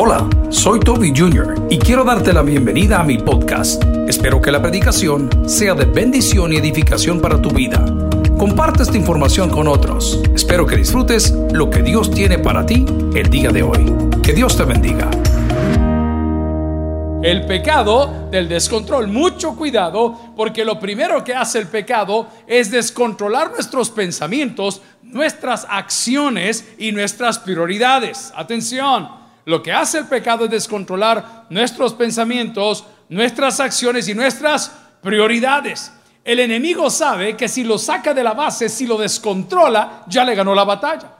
Hola, soy Toby Jr. y quiero darte la bienvenida a mi podcast. Espero que la predicación sea de bendición y edificación para tu vida. Comparte esta información con otros. Espero que disfrutes lo que Dios tiene para ti el día de hoy. Que Dios te bendiga. El pecado del descontrol. Mucho cuidado porque lo primero que hace el pecado es descontrolar nuestros pensamientos, nuestras acciones y nuestras prioridades. Atención, lo que hace el pecado es descontrolar nuestros pensamientos, nuestras acciones y nuestras prioridades. El enemigo sabe que si lo saca de la base, si lo descontrola, ya le ganó la batalla.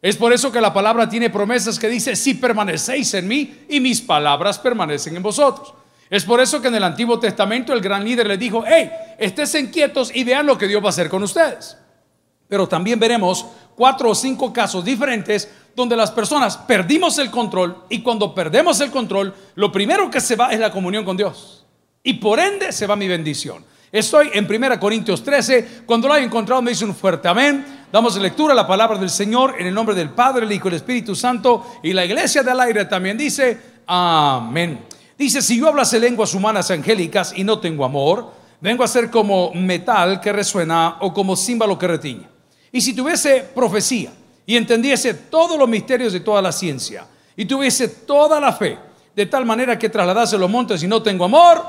Es por eso que la palabra tiene promesas que dice, si permanecéis en mí y mis palabras permanecen en vosotros. Es por eso que en el Antiguo Testamento el gran líder le dijo, hey, estés quietos y vean lo que Dios va a hacer con ustedes. Pero también veremos cuatro o cinco casos diferentes donde las personas perdimos el control y cuando perdemos el control, lo primero que se va es la comunión con Dios. Y por ende se va mi bendición. Estoy en 1 Corintios 13. Cuando lo haya encontrado me dice un fuerte amén. Damos lectura a la palabra del Señor en el nombre del Padre, el Hijo y el Espíritu Santo. Y la iglesia del aire también dice amén. Dice, si yo hablase lenguas humanas angélicas y no tengo amor, vengo a ser como metal que resuena o como címbalo que retiña. Y si tuviese profecía y entendiese todos los misterios de toda la ciencia y tuviese toda la fe, de tal manera que trasladase los montes y no tengo amor,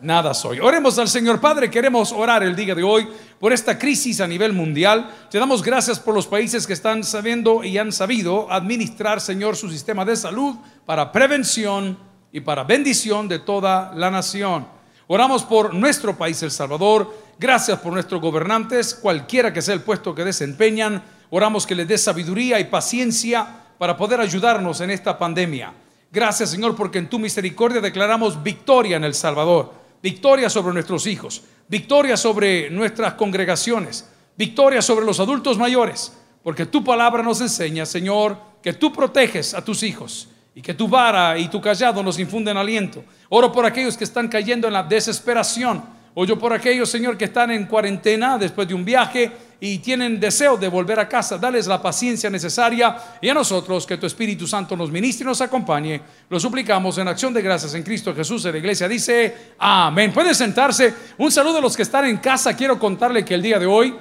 nada soy. Oremos al Señor Padre, queremos orar el día de hoy por esta crisis a nivel mundial. Te damos gracias por los países que están sabiendo y han sabido administrar, Señor, su sistema de salud para prevención y para bendición de toda la nación. Oramos por nuestro país, El Salvador. Gracias por nuestros gobernantes, cualquiera que sea el puesto que desempeñan. Oramos que les dé sabiduría y paciencia para poder ayudarnos en esta pandemia. Gracias, Señor, porque en tu misericordia declaramos victoria en El Salvador victoria sobre nuestros hijos, victoria sobre nuestras congregaciones, victoria sobre los adultos mayores, porque tu palabra nos enseña, Señor, que tú proteges a tus hijos y que tu vara y tu callado nos infunden aliento. Oro por aquellos que están cayendo en la desesperación. Oyo por aquellos, Señor, que están en cuarentena después de un viaje y tienen deseo de volver a casa, dales la paciencia necesaria y a nosotros que tu Espíritu Santo nos ministre y nos acompañe. Lo suplicamos en acción de gracias en Cristo Jesús. En la iglesia dice, amén. Pueden sentarse. Un saludo a los que están en casa. Quiero contarle que el día de hoy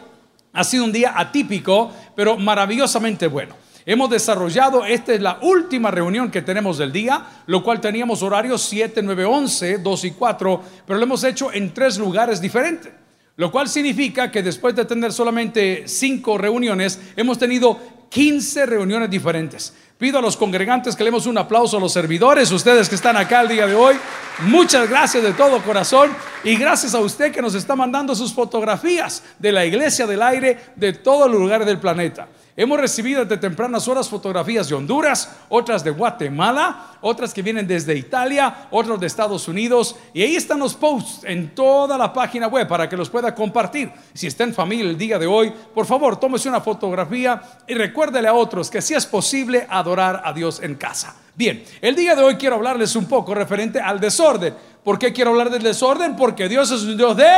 ha sido un día atípico, pero maravillosamente bueno. Hemos desarrollado, esta es la última reunión que tenemos del día, lo cual teníamos horarios 7, 9, 11, 2 y 4, pero lo hemos hecho en tres lugares diferentes. Lo cual significa que después de tener solamente cinco reuniones, hemos tenido 15 reuniones diferentes. Pido a los congregantes que le demos un aplauso a los servidores, ustedes que están acá el día de hoy. Muchas gracias de todo corazón y gracias a usted que nos está mandando sus fotografías de la iglesia del aire de todos los lugares del planeta. Hemos recibido desde tempranas horas fotografías de Honduras, otras de Guatemala, otras que vienen desde Italia, otras de Estados Unidos. Y ahí están los posts en toda la página web para que los pueda compartir. Si está en familia el día de hoy, por favor, tómese una fotografía y recuérdele a otros que si es posible adorar a Dios en casa. Bien, el día de hoy quiero hablarles un poco referente al desorden. ¿Por qué quiero hablar del desorden? Porque Dios es un Dios de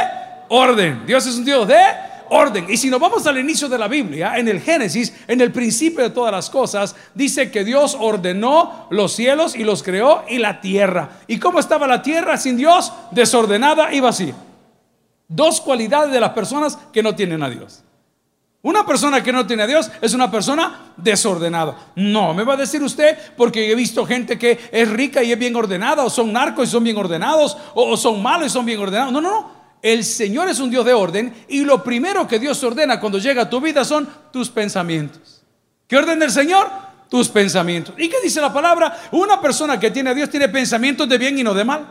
orden. Dios es un Dios de orden. Y si nos vamos al inicio de la Biblia, en el Génesis, en el principio de todas las cosas, dice que Dios ordenó los cielos y los creó y la tierra. ¿Y cómo estaba la tierra sin Dios? Desordenada y vacía. Dos cualidades de las personas que no tienen a Dios. Una persona que no tiene a Dios es una persona desordenada. No, me va a decir usted, porque he visto gente que es rica y es bien ordenada, o son narcos y son bien ordenados, o, son malos y son bien ordenados. No, no, no. El Señor es un Dios de orden y lo primero que Dios ordena cuando llega a tu vida son tus pensamientos. ¿Qué ordena el Señor? Tus pensamientos. ¿Y qué dice la palabra? Una persona que tiene a Dios tiene pensamientos de bien y no de mal.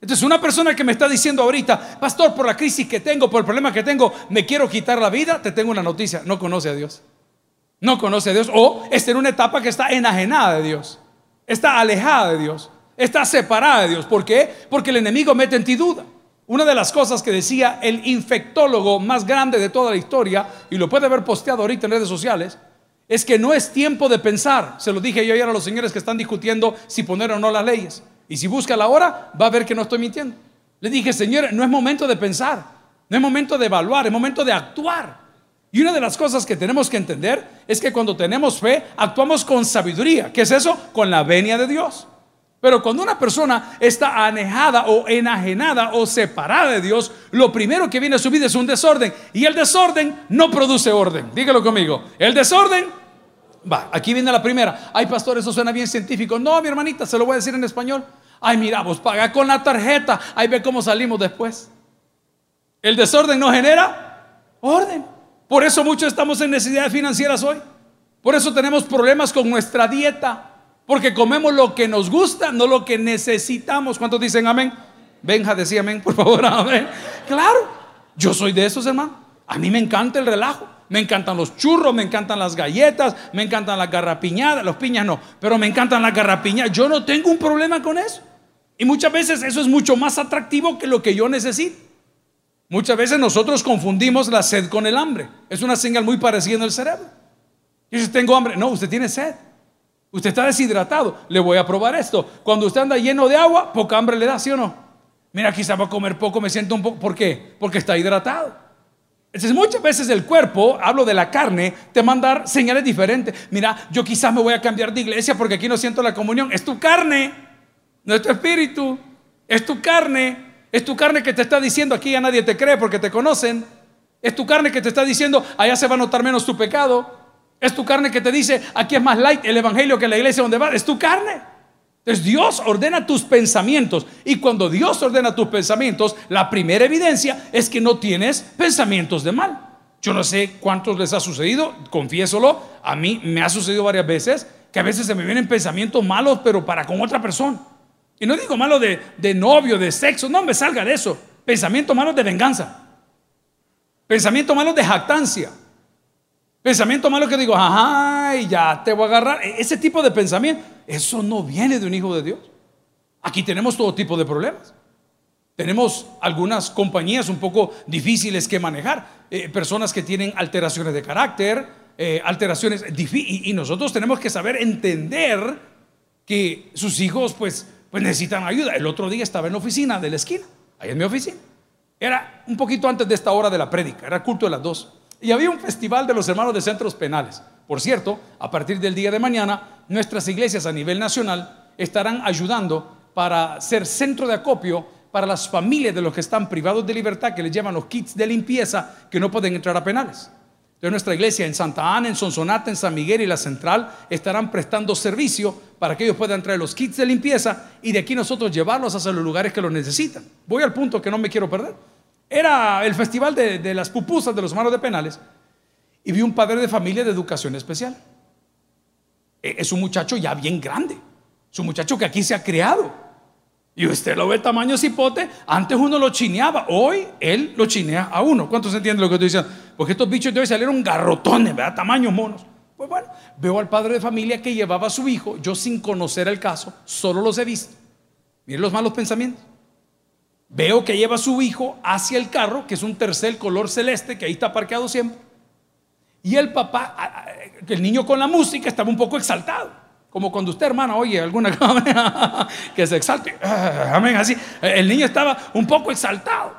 Entonces, una persona que me está diciendo ahorita, pastor, por la crisis que tengo, por el problema que tengo, me quiero quitar la vida, te tengo una noticia, no conoce a Dios. No conoce a Dios o está en una etapa que está enajenada de Dios. Está alejada de Dios. Está separada de Dios. ¿Por qué? Porque el enemigo mete en ti duda. Una de las cosas que decía el infectólogo más grande de toda la historia, y lo puede haber posteado ahorita en redes sociales, es que no es tiempo de pensar. Se lo dije yo ayer a los señores que están discutiendo si poner o no las leyes. Y si busca la hora, va a ver que no estoy mintiendo. Le dije, señores, no es momento de pensar, no es momento de evaluar, es momento de actuar. Y una de las cosas que tenemos que entender es que cuando tenemos fe, actuamos con sabiduría. ¿Qué es eso? Con la venia de Dios. Pero cuando una persona está anejada o enajenada o separada de Dios, lo primero que viene a su vida es un desorden. Y el desorden no produce orden. Dígalo conmigo. El desorden, va, aquí viene la primera. Ay, pastor, eso suena bien científico. No, mi hermanita, se lo voy a decir en español. Ay, mira, vos paga con la tarjeta. Ahí ve cómo salimos después. El desorden no genera orden. Por eso muchos estamos en necesidades financieras hoy. Por eso tenemos problemas con nuestra dieta. Porque comemos lo que nos gusta, no lo que necesitamos. ¿Cuántos dicen amén? Benja, decía amén, por favor, amén. Claro, yo soy de esos, hermano. A mí me encanta el relajo. Me encantan los churros, me encantan las galletas, me encantan las garrapiñadas, los piñas no, pero me encantan las garrapiñadas. Yo no tengo un problema con eso. Y muchas veces eso es mucho más atractivo que lo que yo necesito. Muchas veces nosotros confundimos la sed con el hambre. Es una señal muy parecida en el cerebro. Y si tengo hambre, no, usted tiene sed. Usted está deshidratado. Le voy a probar esto. Cuando usted anda lleno de agua, poca hambre le da, ¿sí o no? Mira, quizá va a comer poco, me siento un poco. ¿Por qué? Porque está hidratado. Entonces, muchas veces el cuerpo, hablo de la carne, te manda señales diferentes. Mira, yo quizás me voy a cambiar de iglesia porque aquí no siento la comunión. Es tu carne, no es tu espíritu. Es tu carne. Es tu carne que te está diciendo aquí ya nadie te cree porque te conocen. Es tu carne que te está diciendo allá se va a notar menos tu pecado. Es tu carne que te dice, aquí es más light el evangelio que la iglesia donde va. Es tu carne. Entonces Dios ordena tus pensamientos. Y cuando Dios ordena tus pensamientos, la primera evidencia es que no tienes pensamientos de mal. Yo no sé cuántos les ha sucedido, confiésolo, a mí me ha sucedido varias veces, que a veces se me vienen pensamientos malos, pero para con otra persona. Y no digo malo de, de novio, de sexo, no me salga de eso. Pensamientos malos de venganza. Pensamientos malos de jactancia. Pensamiento malo que digo, ajá, ya te voy a agarrar. E-, ese tipo de pensamiento, eso no viene de un hijo de Dios. Aquí tenemos todo tipo de problemas. Tenemos algunas compañías un poco difíciles que manejar, eh, personas que tienen alteraciones de carácter, eh, alteraciones y, y nosotros tenemos que saber entender que sus hijos pues, pues necesitan ayuda. El otro día estaba en la oficina de la esquina, ahí en mi oficina. Era un poquito antes de esta hora de la prédica, era culto de las dos. Y había un festival de los hermanos de centros penales. Por cierto, a partir del día de mañana, nuestras iglesias a nivel nacional estarán ayudando para ser centro de acopio para las familias de los que están privados de libertad, que les llaman los kits de limpieza, que no pueden entrar a penales. Entonces nuestra iglesia en Santa Ana, en Sonsonate, en San Miguel y la Central estarán prestando servicio para que ellos puedan traer los kits de limpieza y de aquí nosotros llevarlos hacia los lugares que los necesitan. Voy al punto que no me quiero perder. Era el festival de, las pupusas de los hermanos de penales y vi un padre de familia de educación especial. E, es un muchacho ya bien grande. Es un muchacho que aquí se ha criado. Y usted lo ve tamaño cipote. Antes uno lo chineaba. Hoy él lo chinea a uno. ¿Cuántos entienden lo que estoy diciendo? Porque estos bichos de hoy salieron garrotones, ¿verdad? Tamaños monos. Pues bueno, veo al padre de familia que llevaba a su hijo. Yo sin conocer el caso, solo los he visto. Miren los malos pensamientos. Veo que lleva a su hijo hacia el carro, que es un tercer color celeste, que ahí está parqueado siempre. Y el papá, el niño con la música, estaba un poco exaltado. Como cuando usted, hermana, oye alguna que se exalte. Amén, así. El niño estaba un poco exaltado.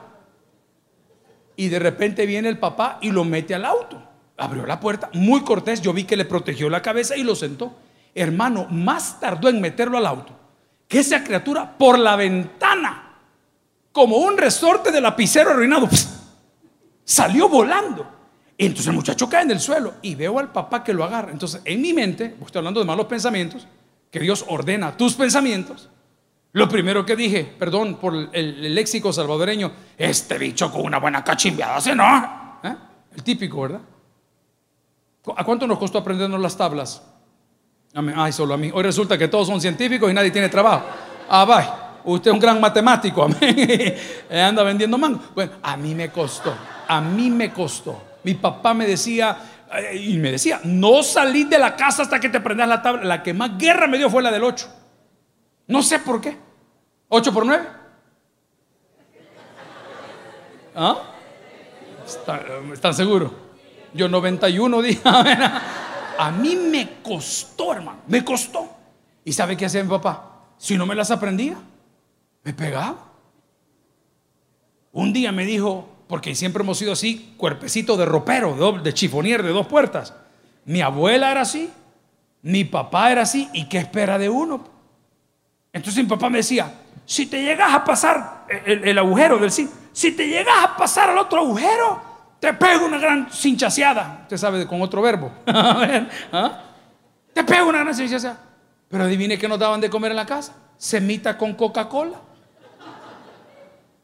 Y de repente viene el papá y lo mete al auto. Abrió la puerta, muy cortés. Yo vi que le protegió la cabeza y lo sentó. Hermano, más tardó en meterlo al auto que esa criatura por la ventana como un resorte de lapicero arruinado. salió volando. Entonces el muchacho cae en el suelo y veo al papá que lo agarra. Entonces en mi mente, estoy hablando de malos pensamientos, que Dios ordena tus pensamientos. Lo primero que dije, perdón por el, léxico salvadoreño, este bicho con una buena cachimbeada, ¿sí no? ¿Eh? El típico, ¿verdad? ¿A cuánto nos costó aprendernos las tablas? Ay, solo a mí. Hoy resulta que todos son científicos y nadie tiene trabajo. Ah, bye. Usted es un gran matemático, amén. Anda vendiendo mango. Bueno, a mí me costó, a mí me costó. Mi papá me decía, eh, y me decía, no salí de la casa hasta que te prendas la tabla. La que más guerra me dio fue la del 8. No sé por qué. ¿8 por 9? ¿Ah? ¿Están seguros? Yo 91 dije, a mí me costó, hermano, me costó. ¿Y sabe qué hacía mi papá? Si no me las aprendía, me pegaba. Un día me dijo, porque siempre hemos sido así, cuerpecito de ropero, de, de chifonier, de dos puertas. Mi abuela era así, mi papá era así, ¿y qué espera de uno? Entonces mi papá me decía, si te llegas a pasar el, agujero del si te llegas a pasar al otro agujero, te pego una gran cinchaseada. Usted sabe, con otro verbo. ¿ah? Te pego una gran cinchaseada. Pero adivine qué nos daban de comer en la casa. Semita con Coca-Cola.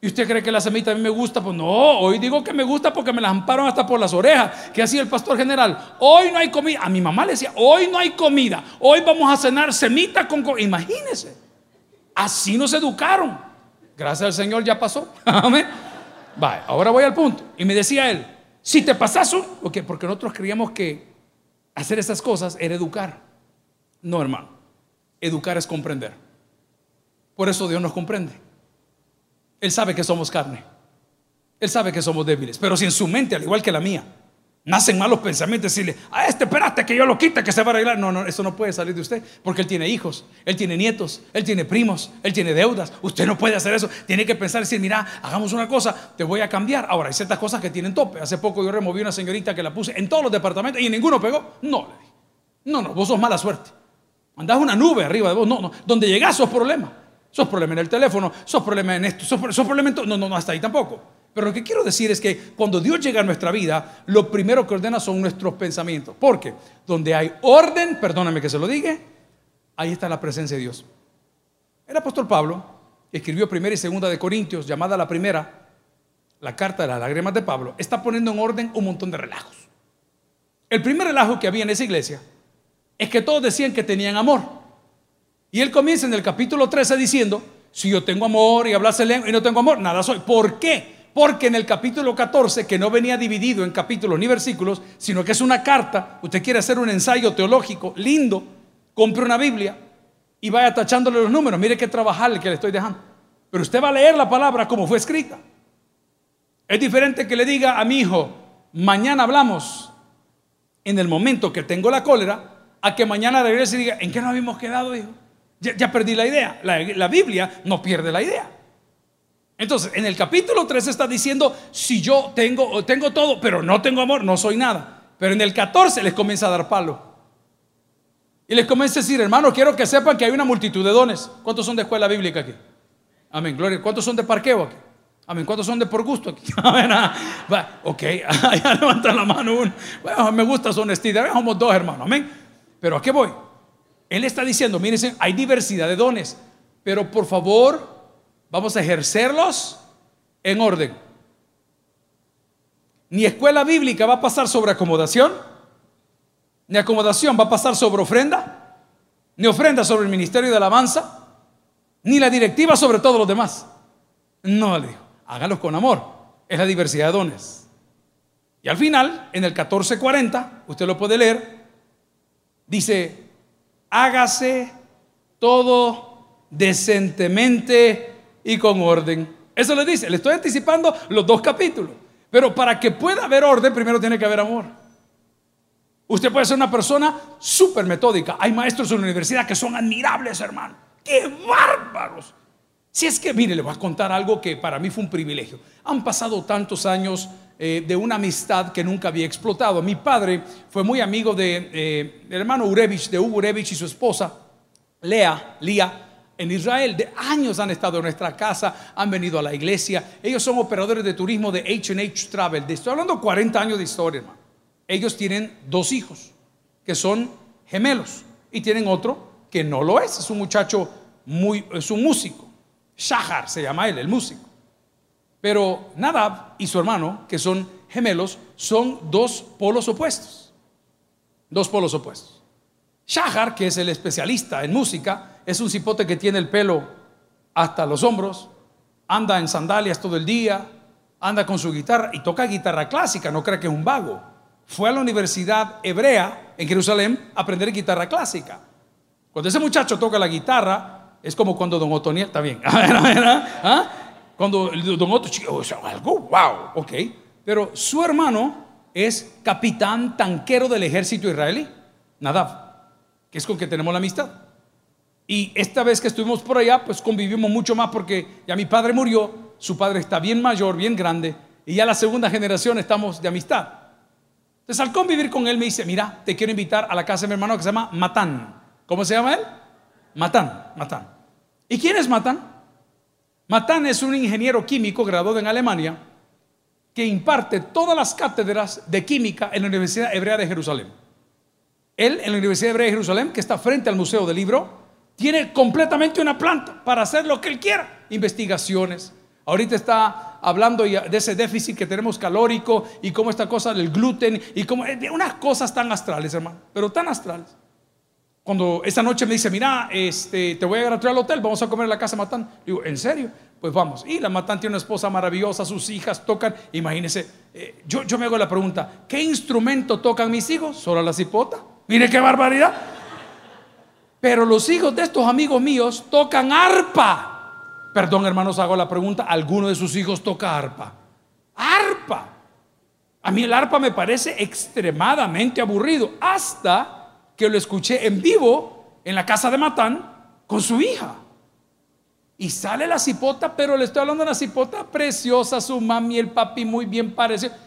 ¿Y usted cree que la semita a mí me gusta? Pues no, hoy digo que me gusta porque me la amparon hasta por las orejas. ¿Qué hacía el pastor general? Hoy no hay comida. A mi mamá le decía, hoy no hay comida. Hoy vamos a cenar semita con Coca-Cola. Imagínese. Así nos educaron. Gracias al Señor ya pasó. Amén. Vale, ahora voy al punto. Y me decía él, si te pasas un... Porque nosotros creíamos que hacer esas cosas era educar. No, hermano. Educar es comprender. Por eso Dios nos comprende. Él sabe que somos carne. Él sabe que somos débiles. Pero si en su mente, al igual que la mía, nacen malos pensamientos, decirle, a este espérate que yo lo quite, que se va a arreglar. No, no, eso no puede salir de usted, porque él tiene hijos, él tiene nietos, él tiene primos, él tiene deudas. Usted no puede hacer eso. Tiene que pensar y decir, mira, hagamos una cosa, te voy a cambiar. Ahora, hay ciertas cosas que tienen tope. Hace poco yo removí una señorita que la puse en todos los departamentos y ninguno pegó. No, no, no, vos sos mala suerte. Andás una nube arriba de vos. No, no, donde llegás sos problema. Sos problema en el teléfono, sos problema en esto, sos, problema en todo. No, no, no, hasta ahí tampoco. Pero lo que quiero decir es que cuando Dios llega a nuestra vida, lo primero que ordena son nuestros pensamientos. Porque donde hay orden, perdóname que se lo diga, ahí está la presencia de Dios. El apóstol Pablo escribió primera y segunda de Corintios, llamada la primera, la carta de las lágrimas de Pablo, está poniendo en orden un montón de relajos. El primer relajo que había en esa iglesia es que todos decían que tenían amor. Y él comienza en el capítulo 13 diciendo, si yo tengo amor y hablase lengua y no tengo amor, nada soy. ¿Por qué? Porque en el capítulo 14, que no venía dividido en capítulos ni versículos, sino que es una carta, usted quiere hacer un ensayo teológico lindo, compre una Biblia y vaya tachándole los números. Mire qué trabajar el que le estoy dejando. Pero usted va a leer la palabra como fue escrita. Es diferente que le diga a mi hijo, mañana hablamos en el momento que tengo la cólera, a que mañana regrese y diga, ¿en qué nos habíamos quedado, hijo? Ya, perdí la idea. La, Biblia no pierde la idea. Entonces, en el capítulo 3 está diciendo, si yo tengo, tengo todo, pero no tengo amor, no soy nada. Pero en el 14 les comienza a dar palo. Y les comienza a decir, hermano, quiero que sepan que hay una multitud de dones. ¿Cuántos son de escuela bíblica aquí? Amén, gloria. ¿Cuántos son de parqueo aquí? Amén. ¿Cuántos son de por gusto aquí? Amén. Ah, ok, ya levanta la mano uno. Bueno, me gusta su honestidad. Somos dos hermanos. Amén. Pero ¿a qué voy? Él está diciendo, miren, hay diversidad de dones. Pero por favor, Vamos a ejercerlos en orden. Ni escuela bíblica va a pasar sobre acomodación, ni acomodación va a pasar sobre ofrenda, ni ofrenda sobre el ministerio de alabanza, ni la directiva sobre todos los demás. No, le dijo, hágalos con amor. Es la diversidad de dones. Y al final, en el 1440, usted lo puede leer, dice, hágase todo decentemente y con orden. Eso le dice, le estoy anticipando los dos capítulos. Pero para que pueda haber orden, primero tiene que haber amor. Usted puede ser una persona súper metódica. Hay maestros en la universidad que son admirables, hermano. ¡Qué bárbaros! Si es que, mire, le voy a contar algo que para mí fue un privilegio. Han pasado tantos años eh, de una amistad que nunca había explotado. Mi padre fue muy amigo de, eh, hermano Urevich, de Hugo Urevich y su esposa, Lea, Lía en Israel. De años han estado en nuestra casa, han venido a la iglesia. Ellos son operadores de turismo de H&H Travel. Estoy hablando 40 años de historia, hermano. Ellos tienen dos hijos que son gemelos y tienen otro que no lo es. Es un muchacho muy, es un músico. Shahar se llama él, el músico. Pero Nadab y su hermano, que son gemelos, son dos polos opuestos. Dos polos opuestos. Shahar, que es el especialista en música, es un cipote que tiene el pelo hasta los hombros, anda en sandalias todo el día, anda con su guitarra y toca guitarra clásica, no cree que es un vago. Fue a la universidad hebrea en Jerusalén a aprender guitarra clásica. Cuando ese muchacho toca la guitarra, es como cuando Don Otoniel, está bien, ¿Ah? Cuando Don Otto, algo, wow, ok. Pero su hermano es capitán tanquero del ejército israelí, Nadab, que es con que tenemos la amistad. Y esta vez que estuvimos por allá, pues convivimos mucho más porque ya mi padre murió, su padre está bien mayor, bien grande, Y ya la segunda generación estamos de amistad. Entonces al convivir con él me dice, mira, te quiero invitar a la casa de mi hermano que se llama Matán. ¿Cómo se llama él? Matán, Matán. ¿Y quién es Matán? Matán es un ingeniero químico graduado en Alemania que imparte todas las cátedras de química en la Universidad Hebrea de Jerusalén. Él, en la Universidad Hebrea de Jerusalén, que está frente al Museo del Libro, tiene completamente una planta para hacer lo que él quiera. Investigaciones. Ahorita está hablando de ese déficit que tenemos calórico y cómo esta cosa del gluten y cómo eh, unas cosas tan astrales, hermano, pero tan astrales. Cuando esta noche me dice, mira, este, te voy a llevar al hotel, vamos a comer en la casa Matán. Digo, ¿en serio? Pues vamos. Y la Matán tiene una esposa maravillosa, sus hijas tocan. Imagínense, eh, yo, yo me hago la pregunta, ¿qué instrumento tocan mis hijos? Solo la cipota. Mire qué barbaridad. Pero los hijos de estos amigos míos tocan arpa. Perdón, hermanos, hago la pregunta. ¿Alguno de sus hijos toca arpa? Arpa. A mí el arpa me parece extremadamente aburrido. Hasta que lo escuché en vivo en la casa de Matán con su hija. Y sale la cipota, pero le estoy hablando de una cipota preciosa, su mami y el papi muy bien parecidos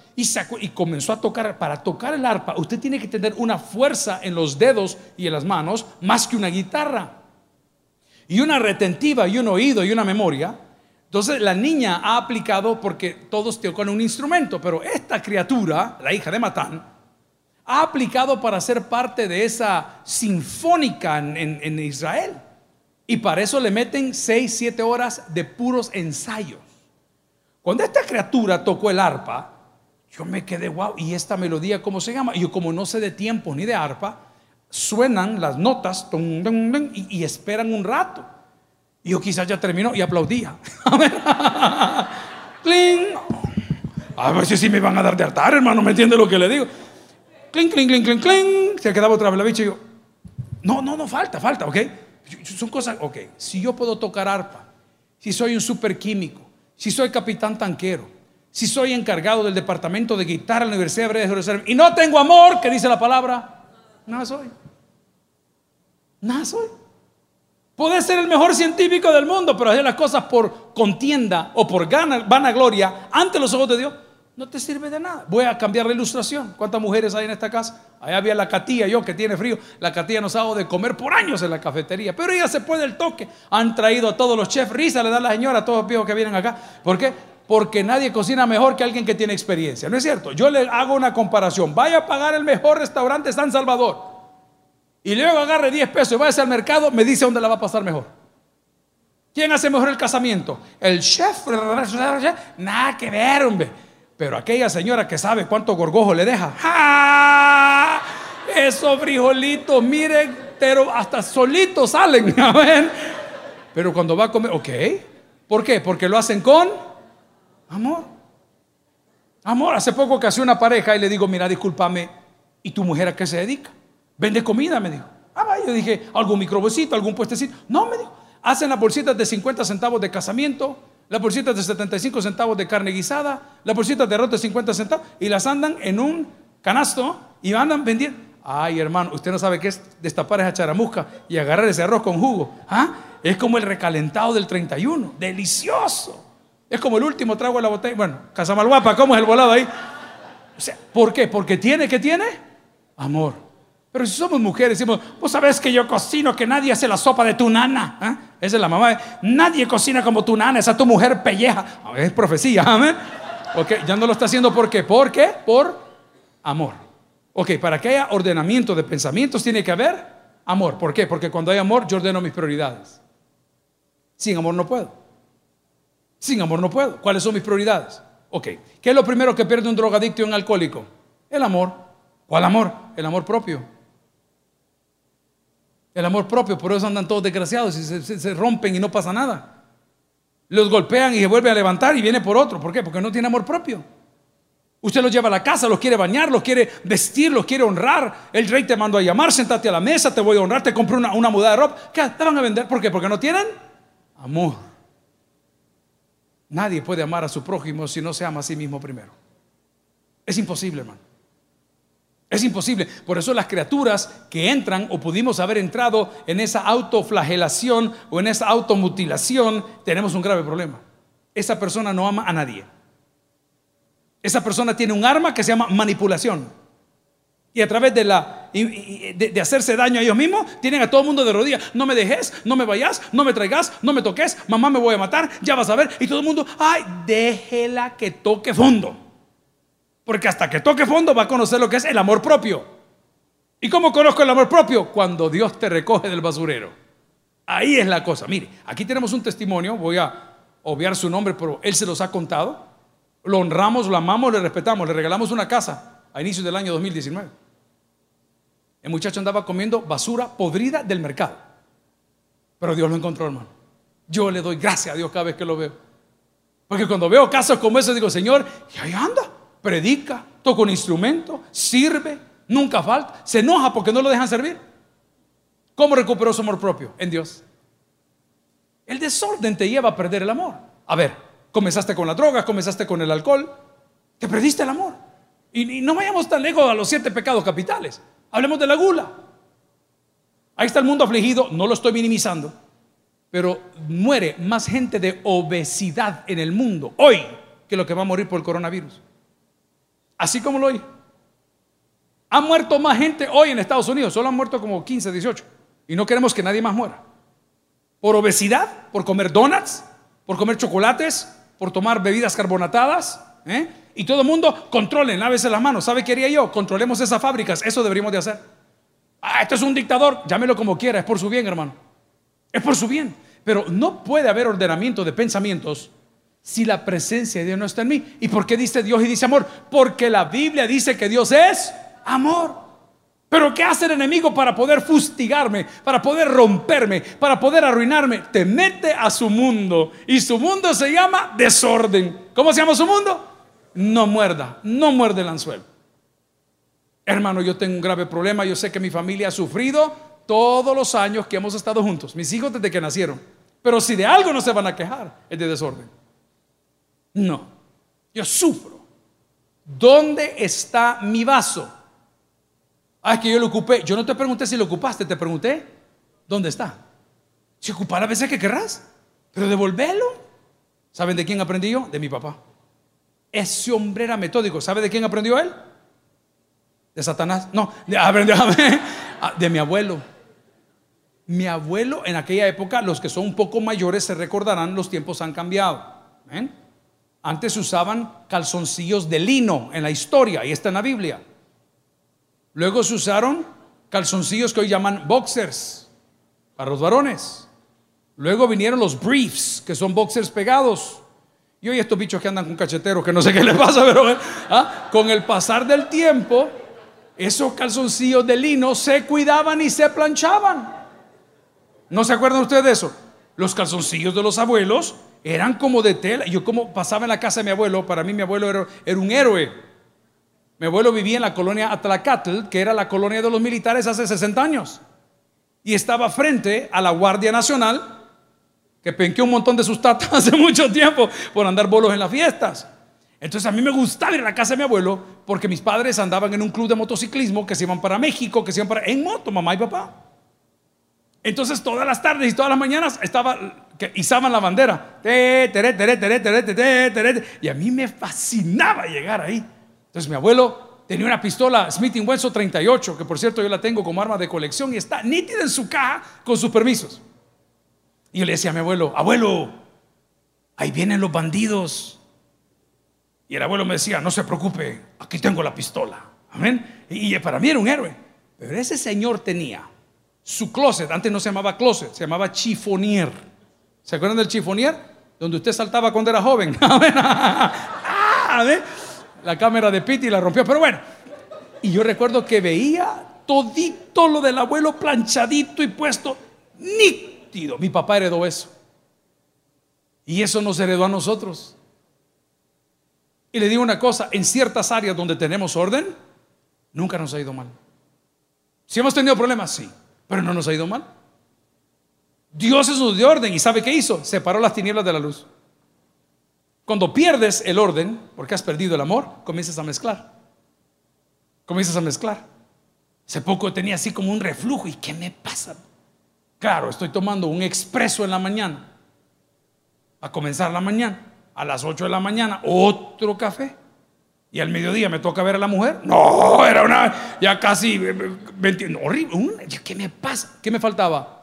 y, comenzó a tocar. Para tocar el arpa, usted tiene que tener una fuerza en los dedos y en las manos más que una guitarra. Y una retentiva y un oído y una memoria. Entonces la niña ha aplicado porque todos tocan un instrumento, pero esta criatura, la hija de Matán, ha aplicado para ser parte de esa sinfónica en, Israel. Y para eso le meten 6, 7 horas de puros ensayos. Cuando esta criatura tocó el arpa, yo me quedé, wow, ¿y esta melodía cómo se llama? Y como no sé de tiempo ni de arpa, suenan las notas y, esperan un rato. Y yo quizás ya terminó y aplaudía. ¡Cling! A ver si sí me van a dar de hartar, hermano, ¿me entiende lo que le digo? ¡Cling, cling, cling, cling, cling! Se quedaba otra vez la bicha y yo, no, no, no, falta, falta, ¿ok? Son cosas, ok, si yo puedo tocar arpa, si soy un superquímico, si soy capitán tanquero, si soy encargado del departamento de guitarra en la Universidad Hebrea de Jerusalén y no tengo amor, que dice la palabra, nada soy. Nada soy. Puede ser el mejor científico del mundo, pero hacer las cosas por contienda o por gana, vanagloria ante los ojos de Dios no te sirve de nada. Voy a cambiar la ilustración. ¿Cuántas mujeres hay en esta casa? Ahí había la catía, yo que tiene frío. La catía nos ha dado de comer por años en la cafetería, pero ella se puede el toque. Han traído a todos los chefs, risa le da la señora a todos los viejos que vienen acá. ¿Por qué? porque nadie cocina mejor que alguien que tiene experiencia. ¿No es cierto? Yo le hago una comparación. Vaya a pagar el mejor restaurante San Salvador. Y luego agarre 10 pesos y vaya al mercado, me dice dónde la va a pasar mejor. ¿Quién hace mejor el casamiento? El chef. Nada que ver, hombre. Pero aquella señora que sabe cuánto gorgojo le deja. ¡Ja! Esos frijolitos, miren, pero hasta solitos salen. Pero cuando va a comer, ok. ¿Por qué? Porque lo hacen con Amor. Amor. Hace poco que hace una pareja y le digo, mira, discúlpame, ¿y tu mujer a qué se dedica? Vende comida, me dijo. Ah, va, yo dije, algún microbosito, algún puestecito. No, me dijo, hacen las bolsitas de 50 centavos de casamiento, las bolsitas de 75 centavos de carne guisada, las bolsitas de arroz de 50 centavos y las andan en un canasto y andan vendiendo. Ay, hermano, usted no sabe qué es destapar esa charamusca y agarrar ese arroz con jugo. ¿Ah? Es como el recalentado del 31. Delicioso. Es como el último trago de la botella. Bueno, Casamalguapa, ¿cómo es el volado ahí? O sea, ¿Por qué? Porque tiene, ¿qué tiene? Amor. Pero si somos mujeres, decimos, vos sabés que yo cocino, que nadie hace la sopa de tu nana. ¿eh? Esa es la mamá. Nadie cocina como tu nana, esa tu mujer pelleja. Es profecía, amén. Ok, ya no lo está haciendo ¿por qué? ¿Por qué? Por amor. Ok, para que haya ordenamiento de pensamientos tiene que haber amor. ¿Por qué? Porque cuando hay amor yo ordeno mis prioridades. Sin amor no puedo. Sin amor no puedo. ¿Cuáles son mis prioridades? Ok. ¿Qué es lo primero que pierde un drogadicto y un alcohólico? El amor. ¿Cuál amor? El amor propio. El amor propio. Por eso andan todos desgraciados y se, rompen y no pasa nada. Los golpean y se vuelven a levantar y viene por otro. ¿Por qué? Porque no tiene amor propio. Usted los lleva a la casa, los quiere bañar, los quiere vestir, los quiere honrar. El rey te mandó a llamar, sentate a la mesa, te voy a honrar, te compro una, una muda de ropa. ¿Qué? Te van a vender. ¿Por qué? Porque no tienen amor. Nadie puede amar a su prójimo si no se ama a sí mismo primero. Es imposible, hermano. Es imposible. Por eso las criaturas que entran o pudimos haber entrado en esa autoflagelación o en esa automutilación, tenemos un grave problema. Esa persona no ama a nadie. Esa persona tiene un arma que se llama manipulación. Y a través de, la, de, hacerse daño a ellos mismos, tienen a todo el mundo de rodillas. No me dejes, no me vayas, no me traigas, no me toques, mamá me voy a matar, ya vas a ver. Y todo el mundo, ay, déjela que toque fondo. Porque hasta que toque fondo va a conocer lo que es el amor propio. ¿Y cómo conozco el amor propio? Cuando Dios te recoge del basurero. Ahí es la cosa. Mire, aquí tenemos un testimonio, voy a obviar su nombre, pero él se los ha contado. Lo honramos, lo amamos, le respetamos, le regalamos una casa a inicios del año 2019. El muchacho andaba comiendo basura podrida del mercado. Pero Dios lo encontró, hermano. Yo le doy gracias a Dios cada vez que lo veo. Porque cuando veo casos como esos, digo, Señor, y ahí anda, predica, toca un instrumento, sirve, nunca falta, se enoja porque no lo dejan servir. ¿Cómo recuperó su amor propio? En Dios. El desorden te lleva a perder el amor. A ver, comenzaste con la droga, comenzaste con el alcohol, te perdiste el amor. Y, no vayamos tan lejos a los siete pecados capitales. Hablemos de la gula. Ahí está el mundo afligido, no lo estoy minimizando, pero muere más gente de obesidad en el mundo hoy que lo que va a morir por el coronavirus. Así como lo hoy. Ha muerto más gente hoy en Estados Unidos, solo han muerto como 15, 18. Y no queremos que nadie más muera. Por obesidad, por comer donuts, por comer chocolates, por tomar bebidas carbonatadas. ¿eh? Y todo el mundo, controlen, lávese las manos. ¿Sabe qué haría yo? Controlemos esas fábricas. Eso deberíamos de hacer. Ah, esto es un dictador. Llámelo como quiera. Es por su bien, hermano. Es por su bien. Pero no puede haber ordenamiento de pensamientos si la presencia de Dios no está en mí. ¿Y por qué dice Dios y dice amor? Porque la Biblia dice que Dios es amor. Pero ¿qué hace el enemigo para poder fustigarme, para poder romperme, para poder arruinarme? Te mete a su mundo y su mundo se llama desorden. ¿Cómo se llama su mundo? No muerda, no muerde el anzuelo. Hermano, yo tengo un grave problema, yo sé que mi familia ha sufrido todos los años que hemos estado juntos, mis hijos desde que nacieron. Pero si de algo no se van a quejar, es de desorden. No, yo sufro. ¿Dónde está mi vaso? Ah, es que yo lo ocupé. Yo no te pregunté si lo ocupaste, te pregunté dónde está. Si ocupar a veces que querrás, pero devolverlo. ¿Saben de quién aprendí yo? De mi papá. Ese hombre era metódico. ¿Sabe de quién aprendió él? De Satanás. No, aprendió ah, de mi abuelo. Mi abuelo en aquella época, los que son un poco mayores se recordarán, los tiempos han cambiado. Antes usaban calzoncillos de lino en la historia y está en la Biblia. Luego se usaron calzoncillos que hoy llaman boxers para los varones. Luego vinieron los briefs, que son boxers pegados. Y hoy estos bichos que andan con cacheteros, que no sé qué les pasa, pero ¿ah? con el pasar del tiempo, esos calzoncillos de lino se cuidaban y se planchaban. ¿No se acuerdan ustedes de eso? Los calzoncillos de los abuelos eran como de tela. Yo como pasaba en la casa de mi abuelo, para mí mi abuelo era, era un héroe. Mi abuelo vivía en la colonia Atlacatl, que era la colonia de los militares hace 60 años. Y estaba frente a la Guardia Nacional, que penqueó un montón de sus tatas hace mucho tiempo por andar bolos en las fiestas. Entonces a mí me gustaba ir a la casa de mi abuelo porque mis padres andaban en un club de motociclismo que se iban para México, que se iban para en moto, mamá y papá. Entonces todas las tardes y todas las mañanas estaba que izaban la bandera. Y a mí me fascinaba llegar ahí. Entonces mi abuelo tenía una pistola Smith Wesson 38, que por cierto yo la tengo como arma de colección y está nítida en su caja con sus permisos. Y yo le decía a mi abuelo, abuelo, ahí vienen los bandidos. Y el abuelo me decía, no se preocupe, aquí tengo la pistola. Amén. Y para mí era un héroe. Pero ese señor tenía su closet, antes no se llamaba closet, se llamaba chifonier. ¿Se acuerdan del chifonier? Donde usted saltaba cuando era joven. Ah, la cámara de Piti la rompió, pero bueno. Y yo recuerdo que veía todito lo del abuelo planchadito y puesto nítido. Mi papá heredó eso. Y eso nos heredó a nosotros. Y le digo una cosa, en ciertas áreas donde tenemos orden, nunca nos ha ido mal. Si hemos tenido problemas, sí, pero no nos ha ido mal. Dios es de orden y ¿sabe qué hizo? Separó las tinieblas de la luz. Cuando pierdes el orden, porque has perdido el amor, comienzas a mezclar. Comienzas a mezclar. Hace poco tenía así como un reflujo. ¿Y qué me pasa? Claro, estoy tomando un expreso en la mañana. A comenzar la mañana. A las 8 de la mañana, otro café. Y al mediodía me toca ver a la mujer. No, era una, ya casi, 20, eh, horrible. ¿Qué me pasa? ¿Qué me faltaba?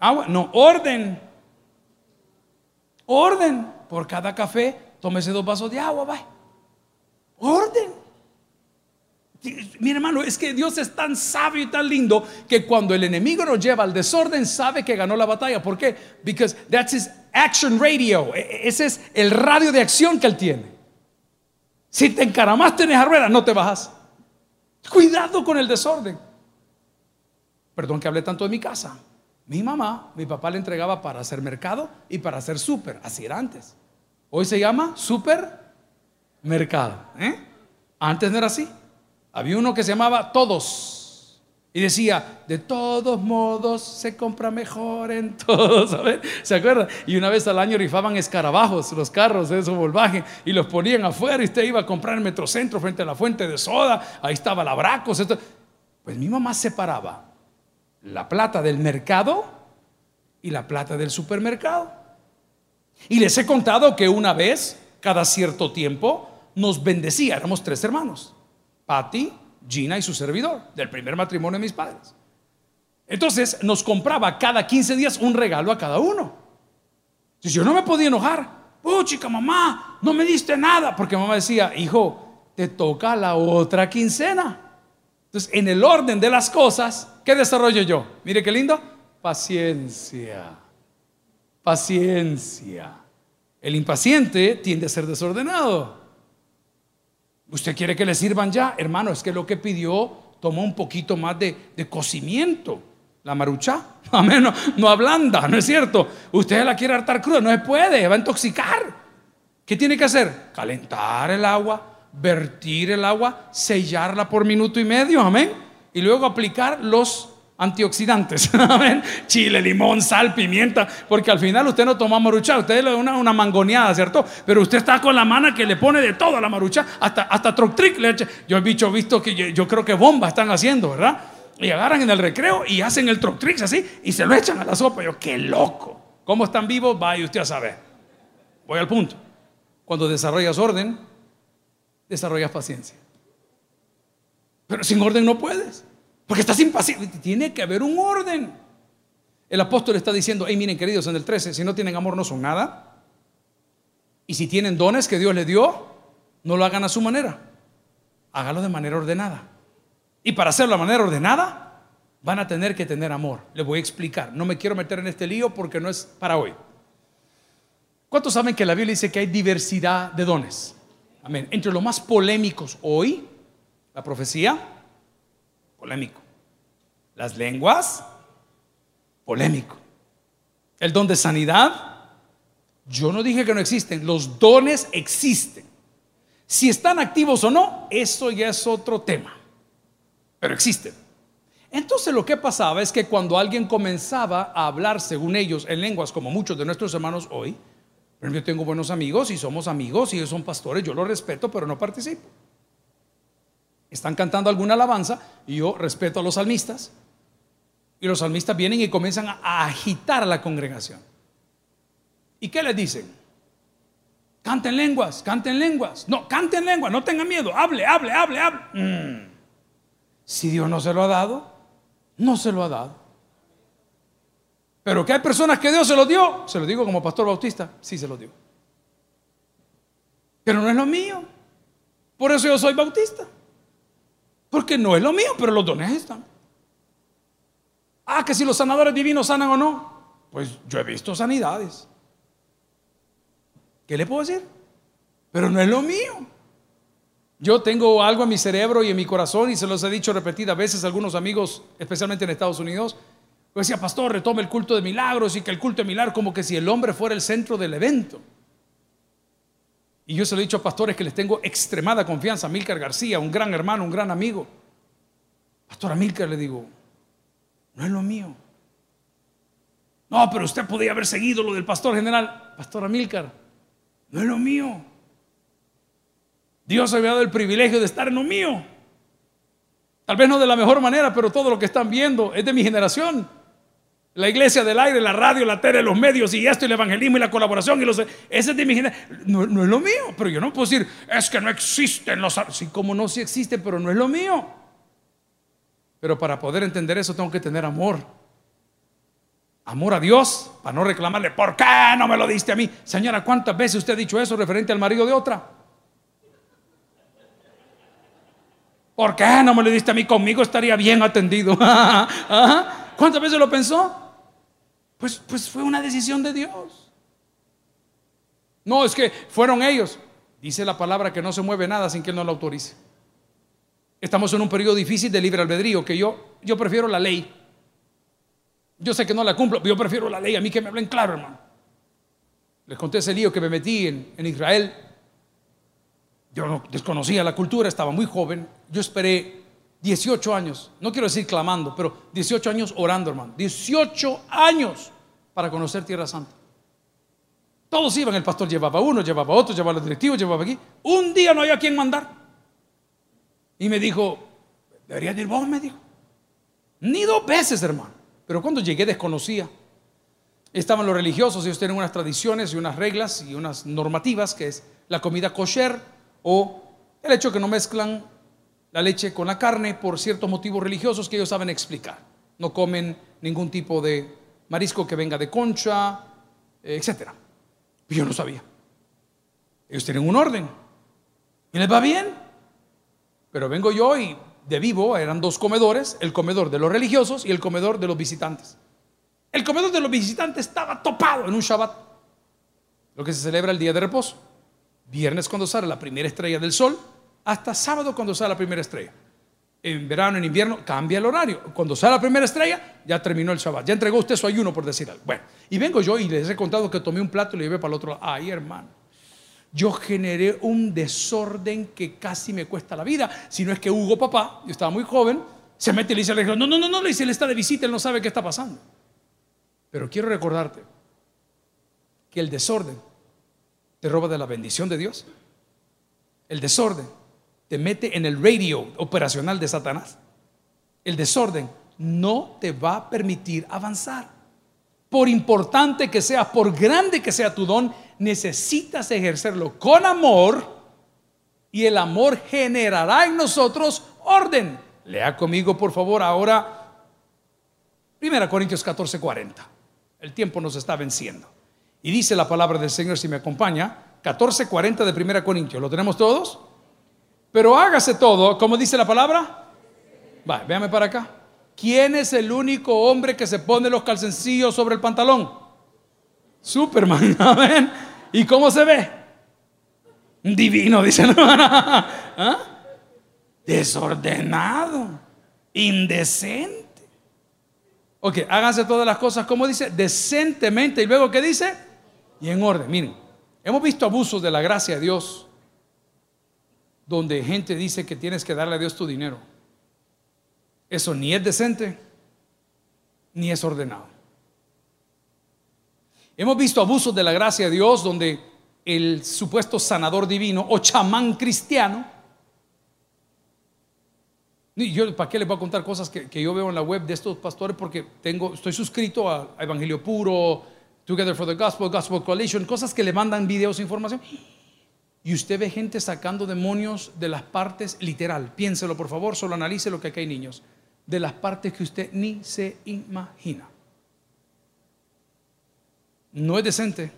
Agua, no, orden. Orden. Por cada café, tómese dos vasos de agua, va. Orden. Mi hermano, es que Dios es tan sabio y tan lindo que cuando el enemigo nos lleva al desorden, sabe que ganó la batalla. ¿Por qué? Because that's his action radio. E, e, ese es el radio de acción que él tiene. Si te encaramaste en esa rueda, no te bajas. Cuidado con el desorden. Perdón que hablé tanto de mi casa. Mi mamá, mi papá le entregaba para hacer mercado y para hacer súper. Así era antes. Hoy se llama supermercado. ¿eh? Antes no era así. Había uno que se llamaba Todos. Y decía, de todos modos se compra mejor en todos. ¿Se acuerdan? Y una vez al año rifaban escarabajos, los carros de esos Volkswagen, y los ponían afuera y usted iba a comprar en Metrocentro frente a la fuente de soda. Ahí estaba la Bracos. Pues mi mamá separaba la plata del mercado y la plata del supermercado. Y les he contado que una vez, cada cierto tiempo, nos bendecía. Éramos tres hermanos. Patty, Gina y su servidor, del primer matrimonio de mis padres. Entonces nos compraba cada 15 días un regalo a cada uno. Si yo no me podía enojar, oh chica mamá, no me diste nada, porque mamá decía, hijo, te toca la otra quincena. Entonces, en el orden de las cosas, ¿qué desarrollo yo? Mire qué lindo, paciencia, paciencia. El impaciente tiende a ser desordenado. ¿Usted quiere que le sirvan ya? Hermano, es que lo que pidió tomó un poquito más de, cocimiento. La marucha, amén, no, no ablanda, ¿no es cierto? Usted la quiere hartar cruda, no se puede, va a intoxicar. ¿Qué tiene que hacer? Calentar el agua, vertir el agua, sellarla por minuto y medio, amén. Y luego aplicar los antioxidantes. Chile, limón, sal, pimienta, porque al final usted no toma marucha, usted le da una, una mangoneada, ¿cierto? Pero usted está con la mano que le pone de todo a la marucha, hasta, hasta trick le echa. Yo he visto que yo, creo que bomba están haciendo, ¿verdad? Y agarran en el recreo y hacen el trick así y se lo echan a la sopa. Yo, qué loco. ¿Cómo están vivos? Vaya usted a saber. Voy al punto. Cuando desarrollas orden, desarrollas paciencia. Pero sin orden no puedes. Porque estás impaciente. Tiene que haber un orden. El apóstol está diciendo, hey, miren queridos, en el 13, si no tienen amor no son nada. Y si tienen dones que Dios les dio, no lo hagan a su manera. Hágalo de manera ordenada. Y para hacerlo de manera ordenada, van a tener que tener amor. Les voy a explicar. No me quiero meter en este lío porque no es para hoy. ¿Cuántos saben que la Biblia dice que hay diversidad de dones? Amén. Entre los más polémicos hoy, la profecía, polémico. Las lenguas, polémico. El don de sanidad, yo no dije que no existen, los dones existen. Si están activos o no, eso ya es otro tema, pero existen. Entonces lo que pasaba es que cuando alguien comenzaba a hablar, según ellos, en lenguas como muchos de nuestros hermanos hoy, yo tengo buenos amigos y somos amigos y ellos son pastores, yo los respeto, pero no participo están cantando alguna alabanza y yo respeto a los salmistas y los salmistas vienen y comienzan a agitar la congregación. ¿Y qué les dicen? Canten lenguas, canten lenguas. No, canten lenguas, no tengan miedo. Hable, hable, hable, hable. Mm. Si Dios no se lo ha dado, no se lo ha dado. Pero que hay personas que Dios se lo dio, se lo digo como pastor bautista, sí se lo dio. Pero no es lo mío. Por eso yo soy bautista. Porque no es lo mío, pero los dones están. Ah, que si los sanadores divinos sanan o no. Pues yo he visto sanidades. ¿Qué le puedo decir? Pero no es lo mío. Yo tengo algo en mi cerebro y en mi corazón y se los he dicho repetidas veces a algunos amigos, especialmente en Estados Unidos. Pues decía, pastor, retome el culto de milagros y que el culto de milagros como que si el hombre fuera el centro del evento. Y yo se lo he dicho a pastores que les tengo extremada confianza. Milcar García, un gran hermano, un gran amigo. Pastor Milcar le digo, no es lo mío. No, pero usted podía haber seguido lo del pastor general. Pastor Amílcar, no es lo mío. Dios había dado el privilegio de estar en lo mío. Tal vez no de la mejor manera, pero todo lo que están viendo es de mi generación. La iglesia del aire, la radio, la tele, los medios y esto, y el evangelismo y la colaboración y los... Ese es de mi no, no, es lo mío, pero yo no puedo decir, es que no existen los... Sí, como no, sí existen, pero no es lo mío. Pero para poder entender eso tengo que tener amor. Amor a Dios, para no reclamarle, ¿por qué no me lo diste a mí? Señora, ¿cuántas veces usted ha dicho eso referente al marido de otra? ¿Por qué no me lo diste a mí? Conmigo estaría bien atendido. ¿Cuántas veces lo pensó? Pues, pues fue una decisión de Dios. No, es que fueron ellos. Dice la palabra que no se mueve nada sin que Él no lo autorice. Estamos en un periodo difícil de libre albedrío, que yo, yo prefiero la ley. Yo sé que no la cumplo, pero yo prefiero la ley. A mí que me hablen claro, hermano. Les conté ese lío que me metí en, en Israel. Yo no desconocía la cultura, estaba muy joven. Yo esperé 18 años, no quiero decir clamando, pero 18 años orando, hermano. 18 años para conocer Tierra Santa. Todos iban, el pastor llevaba uno, llevaba otro, llevaba los directivos, llevaba aquí. Un día no había quien mandar. Y me dijo, deberías ir vos, me dijo. Ni dos veces, hermano. Pero cuando llegué desconocía. Estaban los religiosos, ellos tienen unas tradiciones y unas reglas y unas normativas, que es la comida kosher o el hecho que no mezclan la leche con la carne por ciertos motivos religiosos que ellos saben explicar. No comen ningún tipo de marisco que venga de concha, etc. Yo no sabía. Ellos tienen un orden. Y les va bien. Pero vengo yo y de vivo eran dos comedores, el comedor de los religiosos y el comedor de los visitantes. El comedor de los visitantes estaba topado en un Shabbat, lo que se celebra el día de reposo. Viernes cuando sale la primera estrella del sol, hasta sábado cuando sale la primera estrella. En verano, en invierno, cambia el horario. Cuando sale la primera estrella, ya terminó el Shabbat. Ya entregó usted su ayuno, por decir algo. Bueno, y vengo yo y les he contado que tomé un plato y lo llevé para el otro lado. Ay, hermano yo generé un desorden que casi me cuesta la vida. Si no es que Hugo, papá, yo estaba muy joven, se mete y le dice al no, no, no, no, le dice, él está de visita, él no sabe qué está pasando. Pero quiero recordarte que el desorden te roba de la bendición de Dios. El desorden te mete en el radio operacional de Satanás. El desorden no te va a permitir avanzar. Por importante que seas, por grande que sea tu don, necesitas ejercerlo con amor y el amor generará en nosotros orden. Lea conmigo, por favor, ahora 1 Corintios 14, 40. El tiempo nos está venciendo. Y dice la palabra del Señor, si me acompaña, 14, 40 de 1 Corintios. ¿Lo tenemos todos? Pero hágase todo, como dice la palabra. Va, véame para acá. ¿Quién es el único hombre que se pone los calcencillos sobre el pantalón? Superman, amén. ¿Y cómo se ve? Divino, dice la. ¿Ah? Desordenado, indecente. Ok, háganse todas las cosas como dice, decentemente. Y luego, ¿qué dice? Y en orden. Miren, hemos visto abusos de la gracia de Dios, donde gente dice que tienes que darle a Dios tu dinero. Eso ni es decente, ni es ordenado. Hemos visto abusos de la gracia de Dios donde el supuesto sanador divino o chamán cristiano, yo para qué les voy a contar cosas que, yo veo en la web de estos pastores porque tengo, estoy suscrito a, Evangelio Puro, Together for the Gospel, Gospel Coalition, cosas que le mandan videos e información. Y usted ve gente sacando demonios de las partes, literal, piénselo por favor, solo analice lo que aquí hay niños, de las partes que usted ni se imagina no es decente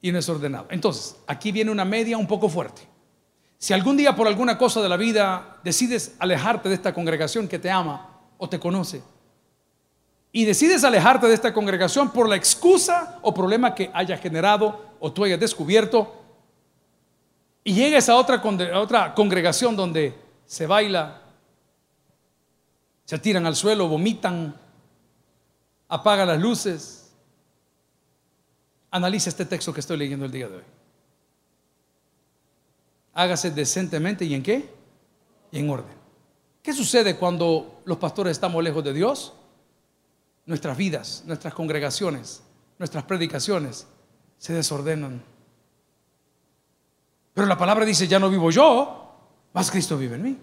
y no es ordenado. Entonces, aquí viene una media un poco fuerte. Si algún día por alguna cosa de la vida decides alejarte de esta congregación que te ama o te conoce, y decides alejarte de esta congregación por la excusa o problema que haya generado o tú hayas descubierto, y llegues a otra, otra congregación donde se baila, se tiran al suelo, vomitan, apagan las luces, Analice este texto que estoy leyendo el día de hoy. Hágase decentemente y en qué? Y en orden. ¿Qué sucede cuando los pastores estamos lejos de Dios? Nuestras vidas, nuestras congregaciones, nuestras predicaciones se desordenan. Pero la palabra dice, ya no vivo yo, más Cristo vive en mí.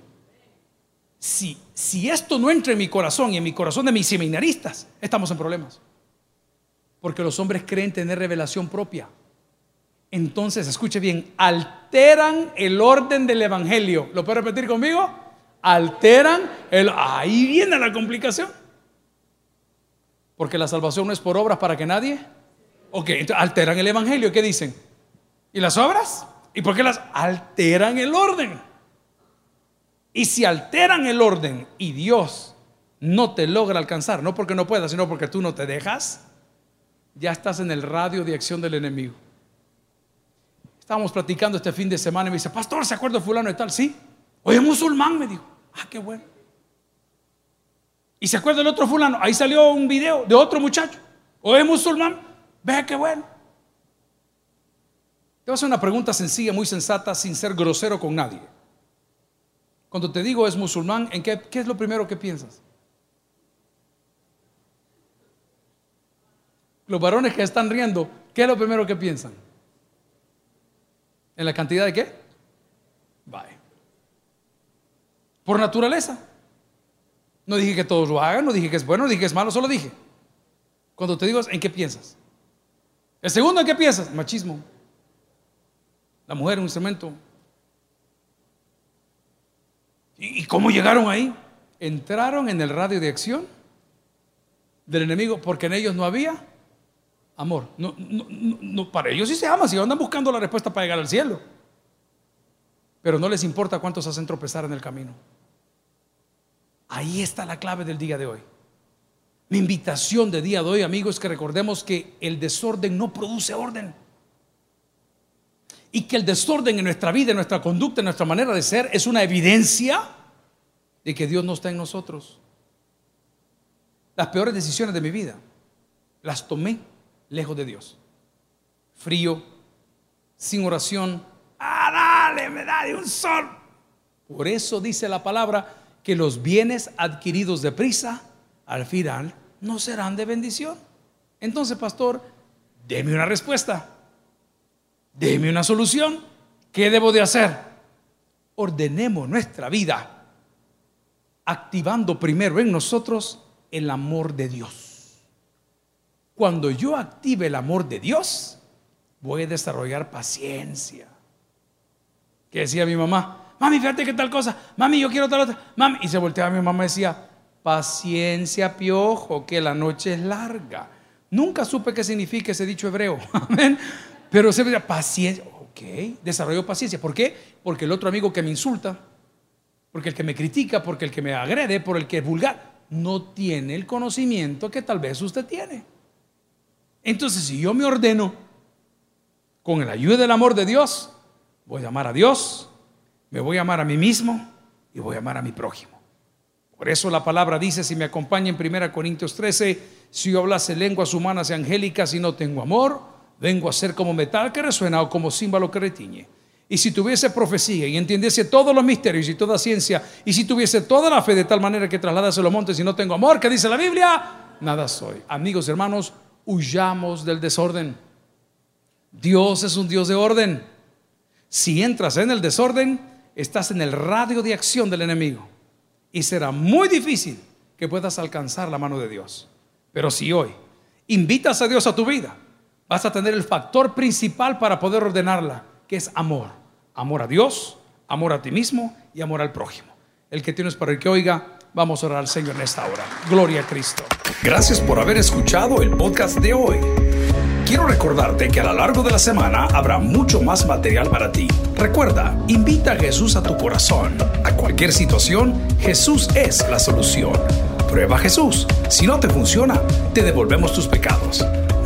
Si, si esto no entra en mi corazón y en mi corazón de mis seminaristas, estamos en problemas. Porque los hombres creen tener revelación propia. Entonces, escuche bien, alteran el orden del Evangelio. ¿Lo puede repetir conmigo? Alteran el... Ahí viene la complicación. Porque la salvación no es por obras para que nadie... Ok, entonces alteran el Evangelio. ¿Qué dicen? ¿Y las obras? ¿Y por qué las alteran el orden? Y si alteran el orden y Dios no te logra alcanzar, no porque no pueda, sino porque tú no te dejas, ya estás en el radio de acción del enemigo. Estábamos platicando este fin de semana y me dice, pastor, ¿se acuerda fulano y tal? Sí. Oye, musulmán, me dijo. Ah, qué bueno. ¿Y se acuerda del otro fulano? Ahí salió un video de otro muchacho. Oye, musulmán, ve qué bueno. Te voy a hacer una pregunta sencilla, muy sensata, sin ser grosero con nadie. Cuando te digo es musulmán, ¿en qué, qué es lo primero que piensas? Los varones que están riendo, ¿qué es lo primero que piensan? ¿En la cantidad de qué? Vaya. Por naturaleza. No dije que todos lo hagan, no dije que es bueno, no dije que es malo, solo dije. Cuando te digo, ¿en qué piensas? El segundo, ¿en qué piensas? Machismo. La mujer, un instrumento. ¿Y cómo llegaron ahí? Entraron en el radio de acción del enemigo porque en ellos no había amor. No, no, para ellos sí se ama, si andan buscando la respuesta para llegar al cielo. Pero no les importa cuántos hacen tropezar en el camino. Ahí está la clave del día de hoy. Mi invitación de día de hoy, amigos, es que recordemos que el desorden no produce orden. Y que el desorden en nuestra vida, en nuestra conducta, en nuestra manera de ser, es una evidencia de que Dios no está en nosotros. Las peores decisiones de mi vida las tomé lejos de Dios. Frío, sin oración. ¡Ah, dale, me da de un sol! Por eso dice la palabra que los bienes adquiridos de prisa, al final, no serán de bendición. Entonces, pastor, deme una respuesta. Deme una solución. ¿Qué debo de hacer? Ordenemos nuestra vida activando primero en nosotros el amor de Dios. Cuando yo active el amor de Dios, voy a desarrollar paciencia. Que decía mi mamá, mami, fíjate qué tal cosa, mami, yo quiero tal otra, mami. Y se volteaba mi mamá y decía, paciencia, piojo, que la noche es larga. Nunca supe qué significa ese dicho hebreo. Amén. Pero se decía, paciencia. Ok, desarrolló paciencia. ¿Por qué? Porque el otro amigo que me insulta, porque el que me critica, porque el que me agrede, por el que es vulgar, no tiene el conocimiento que tal vez usted tiene. Entonces, si yo me ordeno con la ayuda del amor de Dios, voy a amar a Dios, me voy a amar a mí mismo y voy a amar a mi prójimo. Por eso la palabra dice, si me acompaña en 1 Corintios 13, si yo hablase lenguas humanas y angélicas y no tengo amor, vengo a ser como metal que resuena o como címbalo que retiñe. Y si tuviese profecía y entendiese todos los misterios y toda ciencia, y si tuviese toda la fe de tal manera que trasladase los montes y no tengo amor, que dice la Biblia, nada soy. Amigos, hermanos, huyamos del desorden. Dios es un Dios de orden. Si entras en el desorden, estás en el radio de acción del enemigo y será muy difícil que puedas alcanzar la mano de Dios. Pero si hoy invitas a Dios a tu vida, vas a tener el factor principal para poder ordenarla, que es amor. Amor a Dios, amor a ti mismo y amor al prójimo. El que tienes para el que oiga, Vamos a orar al Señor en esta hora. Gloria a Cristo. Gracias por haber escuchado el podcast de hoy. Quiero recordarte que a lo largo de la semana habrá mucho más material para ti. Recuerda, invita a Jesús a tu corazón. A cualquier situación, Jesús es la solución. Prueba a Jesús. Si no te funciona, te devolvemos tus pecados.